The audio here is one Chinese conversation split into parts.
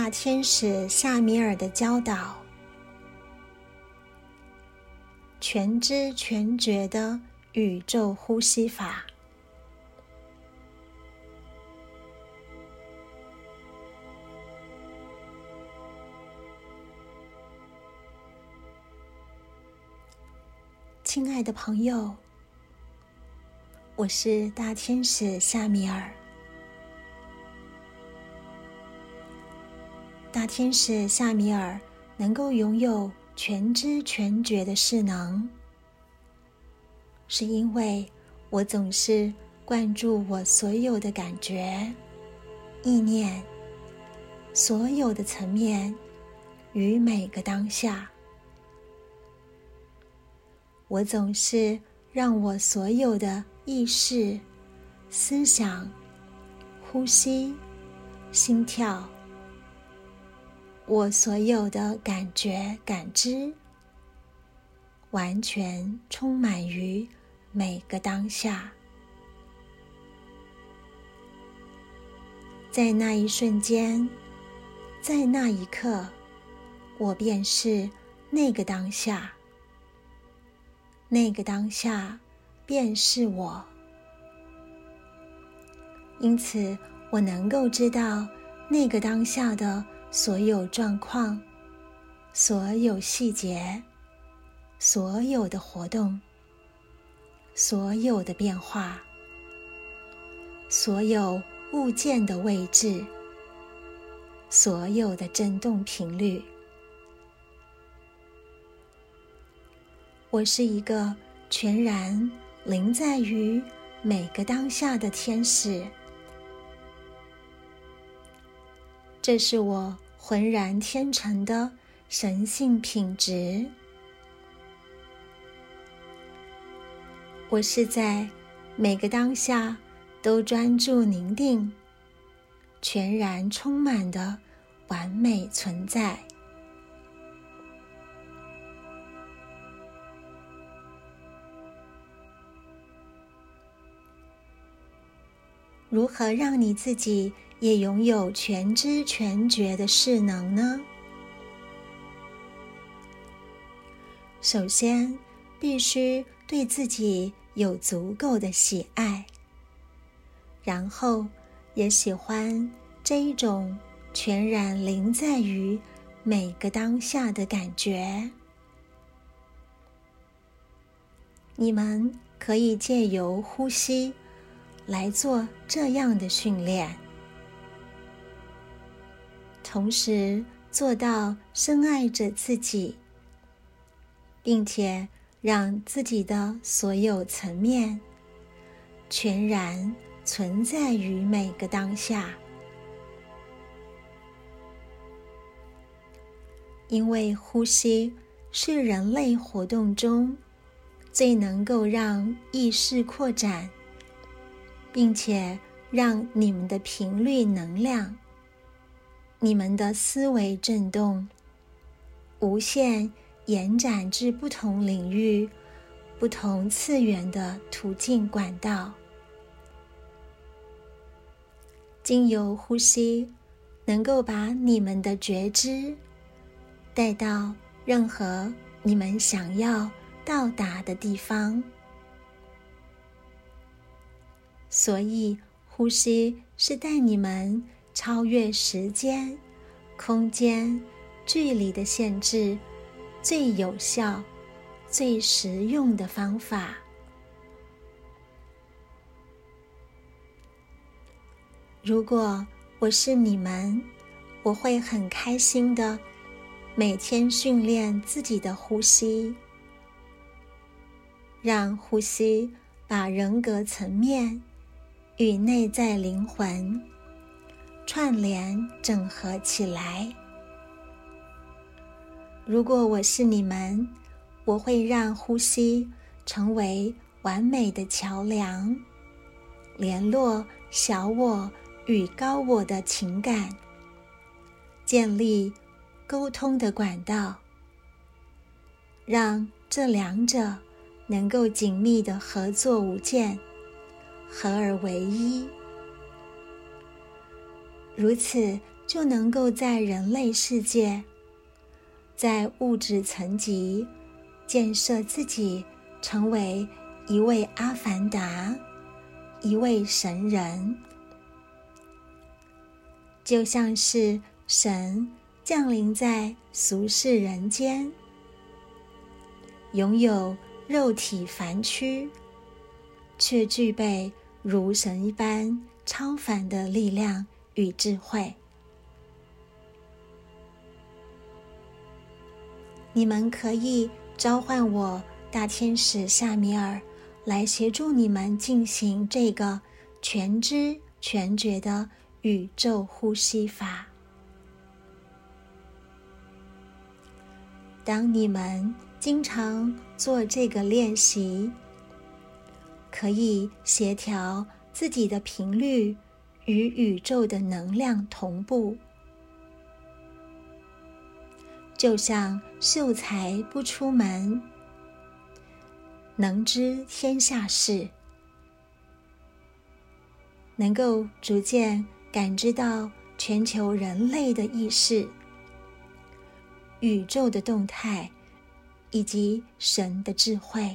大天使夏米尔的教导，全知全觉的宇宙呼吸法。亲爱的朋友，我是大天使夏米尔。大天使夏米尔能够拥有全知全觉的势能，是因为我总是关注我所有的感觉、意念、所有的层面与每个当下。我总是让我所有的意识、思想、呼吸、心跳。我所有的感觉、感知，完全充满于每个当下。在那一瞬间，在那一刻，我便是那个当下。那个当下，便是我。因此，我能够知道那个当下的。所有状况，所有细节，所有的活动，所有的变化，所有物件的位置，所有的振动频率。我是一个全然临在于每个当下的天使。这是我浑然天成的神性品质。我是在每个当下都专注凝定、全然充满的完美存在。如何让你自己？也拥有全知全觉的势能呢。首先，必须对自己有足够的喜爱，然后也喜欢这一种全然临在于每个当下的感觉。你们可以借由呼吸来做这样的训练。同时做到深爱着自己，并且让自己的所有层面全然存在于每个当下，因为呼吸是人类活动中最能够让意识扩展，并且让你们的频率能量。你们的思维震动，无限延展至不同领域、不同次元的途径管道，经由呼吸，能够把你们的觉知带到任何你们想要到达的地方。所以，呼吸是带你们。超越时间、空间、距离的限制，最有效、最实用的方法。如果我是你们，我会很开心的每天训练自己的呼吸，让呼吸把人格层面与内在灵魂。串联整合起来。如果我是你们，我会让呼吸成为完美的桥梁，联络小我与高我的情感，建立沟通的管道，让这两者能够紧密的合作无间，合而为一。如此，就能够在人类世界，在物质层级建设自己，成为一位阿凡达，一位神人，就像是神降临在俗世人间，拥有肉体凡躯，却具备如神一般超凡的力量与智慧。你们可以召唤我大天使夏米尔来协助你们进行这个全知全觉的宇宙呼吸法。当你们经常做这个练习，可以协调自己的频率与宇宙的能量同步。就像秀才不出门，能知天下事，能够逐渐感知到全球人类的意识、宇宙的动态以及神的智慧。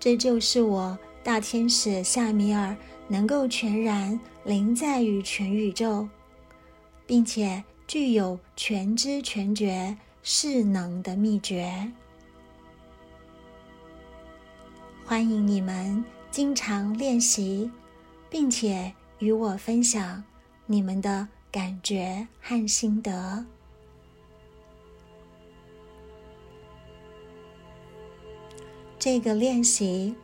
这就是我大天使夏米尔能够全然临在于全宇宙。并且具有全知全觉势能的秘诀。欢迎你们经常练习，并且与我分享你们的感觉和心得。这个练习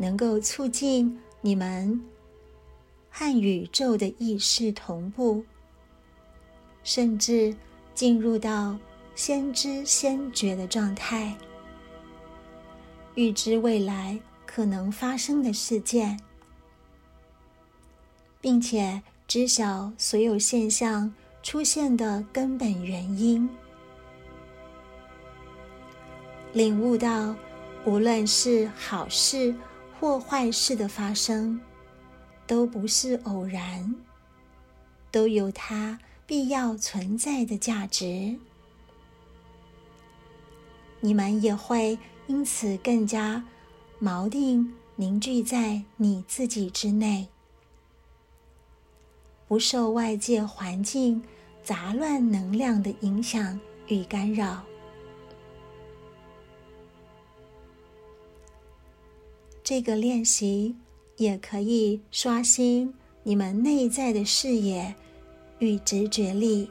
能够促进你们和宇宙的意识同步。甚至进入到先知先觉的状态，预知未来可能发生的事件，并且知晓所有现象出现的根本原因，领悟到无论是好事或坏事的发生，都不是偶然，都有它。必要存在的价值，你们也会因此更加锚定凝聚在你自己之内，不受外界环境杂乱能量的影响与干扰。这个练习也可以刷新你们内在的视野。与直觉力，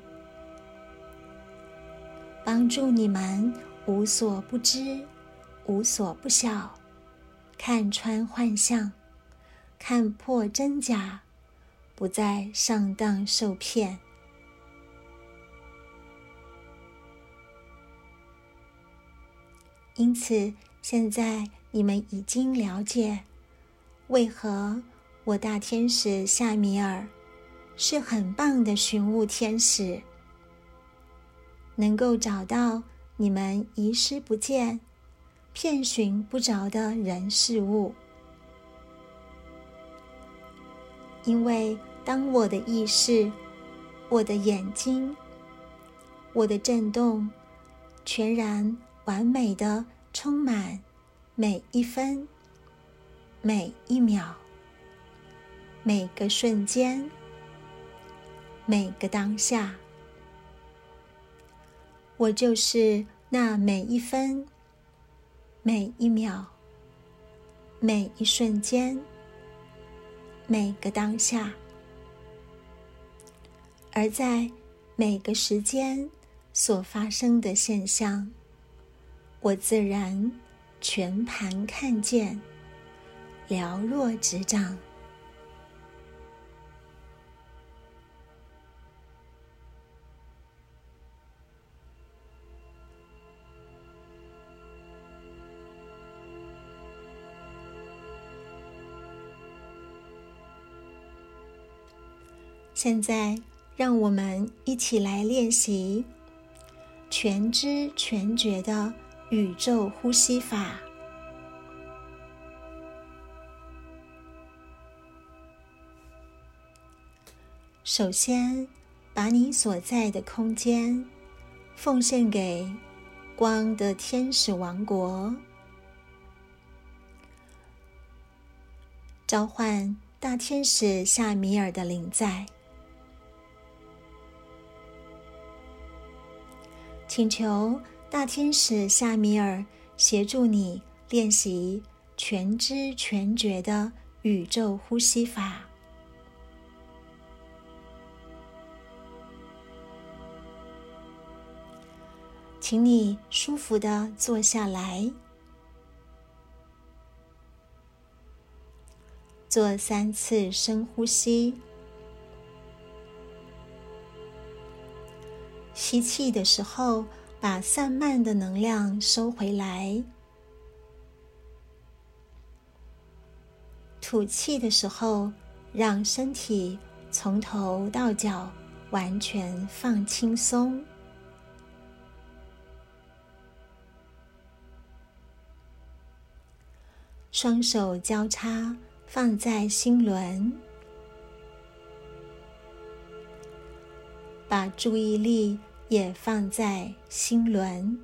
帮助你们无所不知、无所不晓，看穿幻象，看破真假，不再上当受骗。因此，现在你们已经了解，为何我大天使夏米尔。是很棒的寻物天使，能够找到你们遗失不见、遍寻不着的人事物。因为当我的意识、我的眼睛、我的震动，全然完美的充满每一分、每一秒、每个瞬间。每个当下，我就是那每一分、每一秒、每一瞬间、每个当下，而在每个时间所发生的现象，我自然全盘看见，了若指掌。现在，让我们一起来练习全知全觉的宇宙呼吸法。首先，把你所在的空间奉献给光的天使王国，召唤大天使夏米尔的灵在，请求大天使夏米尔协助你练习全知全觉的宇宙呼吸法。请你舒服的坐下来，做三次深呼吸。吸气的时候，把散漫的能量收回来；吐气的时候，让身体从头到脚完全放轻松。双手交叉放在心轮，把注意力也放在心轮。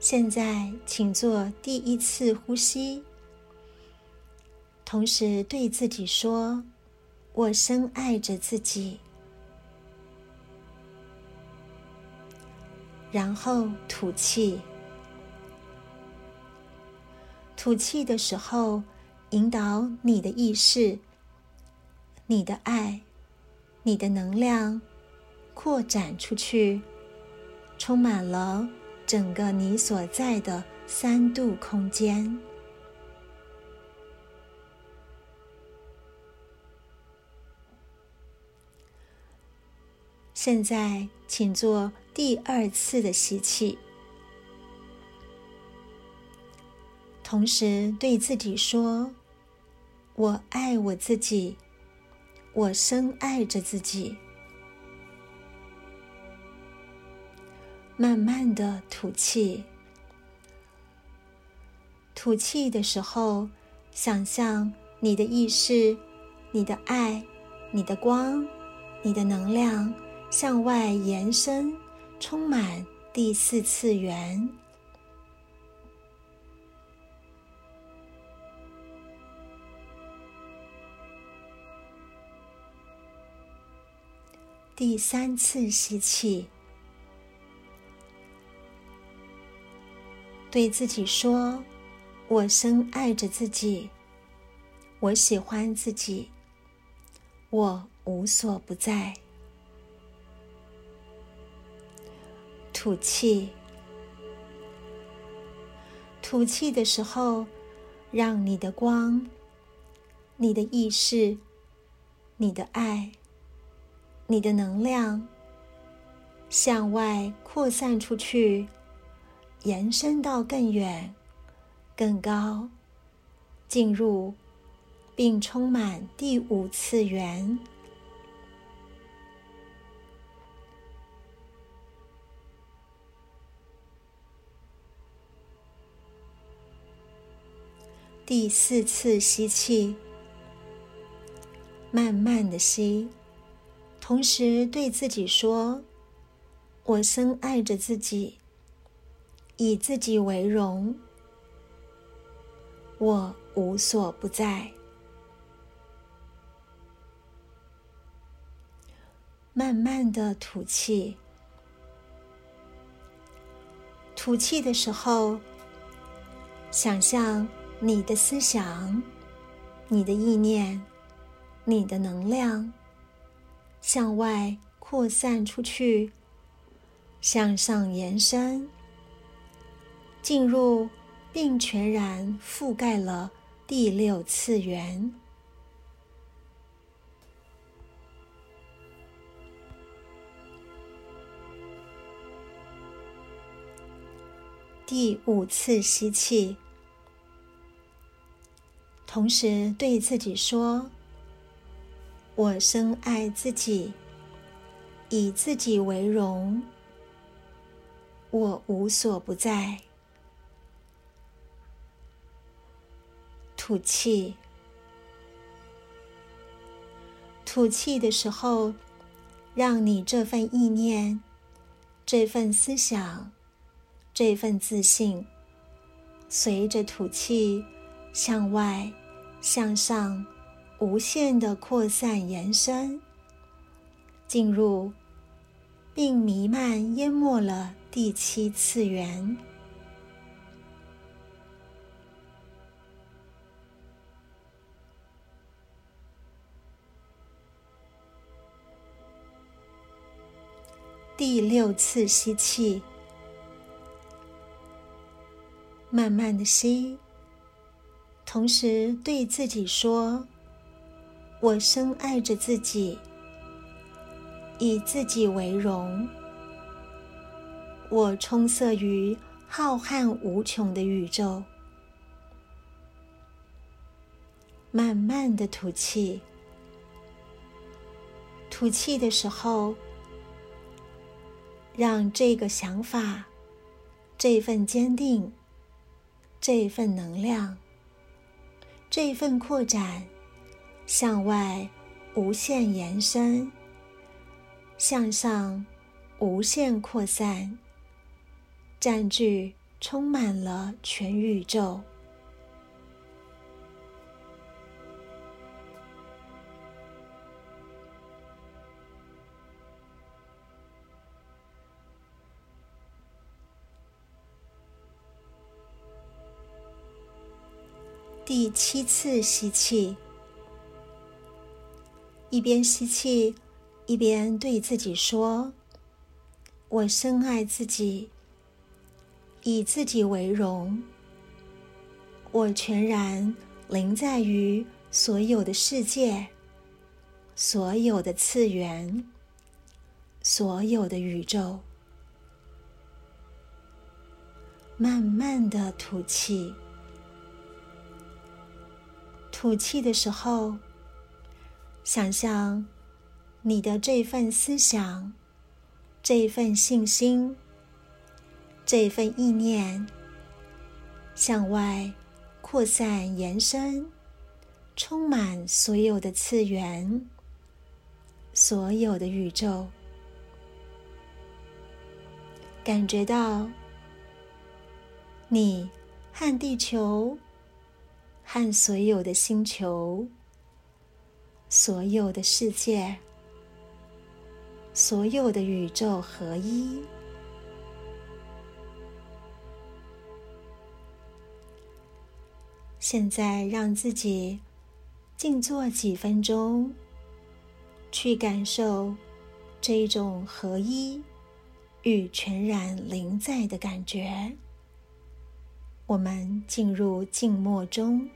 现在，请做第一次呼吸，同时对自己说：“我深爱着自己。”然后吐气，吐气的时候，引导你的意识、你的爱、你的能量扩展出去，充满了整个你所在的三度空间。现在，请做。第二次的吸气，同时对自己说：“我爱我自己，我深爱着自己。”慢慢的吐气，吐气的时候，想象你的意识、你的爱、你的光、你的能量向外延伸。充满第四次元，第三次吸气，对自己说：“我深爱着自己，我喜欢自己，我无所不在。”吐气，吐气的时候，让你的光、你的意识、你的爱、你的能量向外扩散出去，延伸到更远、更高，进入并充满第五次元。第四次吸气，慢慢的吸，同时对自己说：“我深爱着自己，以自己为荣，我无所不在。”慢慢的吐气，吐气的时候，想象。你的思想、你的意念、你的能量向外扩散出去，向上延伸，进入并全然覆盖了第六次元。第五次吸气。同时对自己说：“我深爱自己，以自己为荣，我无所不在。”吐气。吐气的时候，让你这份意念、这份思想、这份自信，随着吐气向外、向上、无限的扩散延伸，进入并弥漫淹没了第七次元。第六次吸气，慢慢的吸，同时对自己说：“我深爱着自己，以自己为荣。我充塞于浩瀚无穷的宇宙。”慢慢的吐气，吐气的时候。让这个想法、这份坚定、这份能量、这份扩展向外无限延伸，向上无限扩散，占据、充满了全宇宙。第七次吸气，一边吸气，一边对自己说：“我深爱自己，以自己为荣。我全然临在于所有的世界、所有的次元、所有的宇宙。”慢慢的吐气。吐气的时候，想象你的这份思想、这份信心、这份意念向外扩散、延伸，充满所有的次元、所有的宇宙，感觉到你和地球。和所有的星球、所有的世界、所有的宇宙合一。现在，让自己静坐几分钟，去感受这一种合一与全然临在的感觉。我们进入静默中。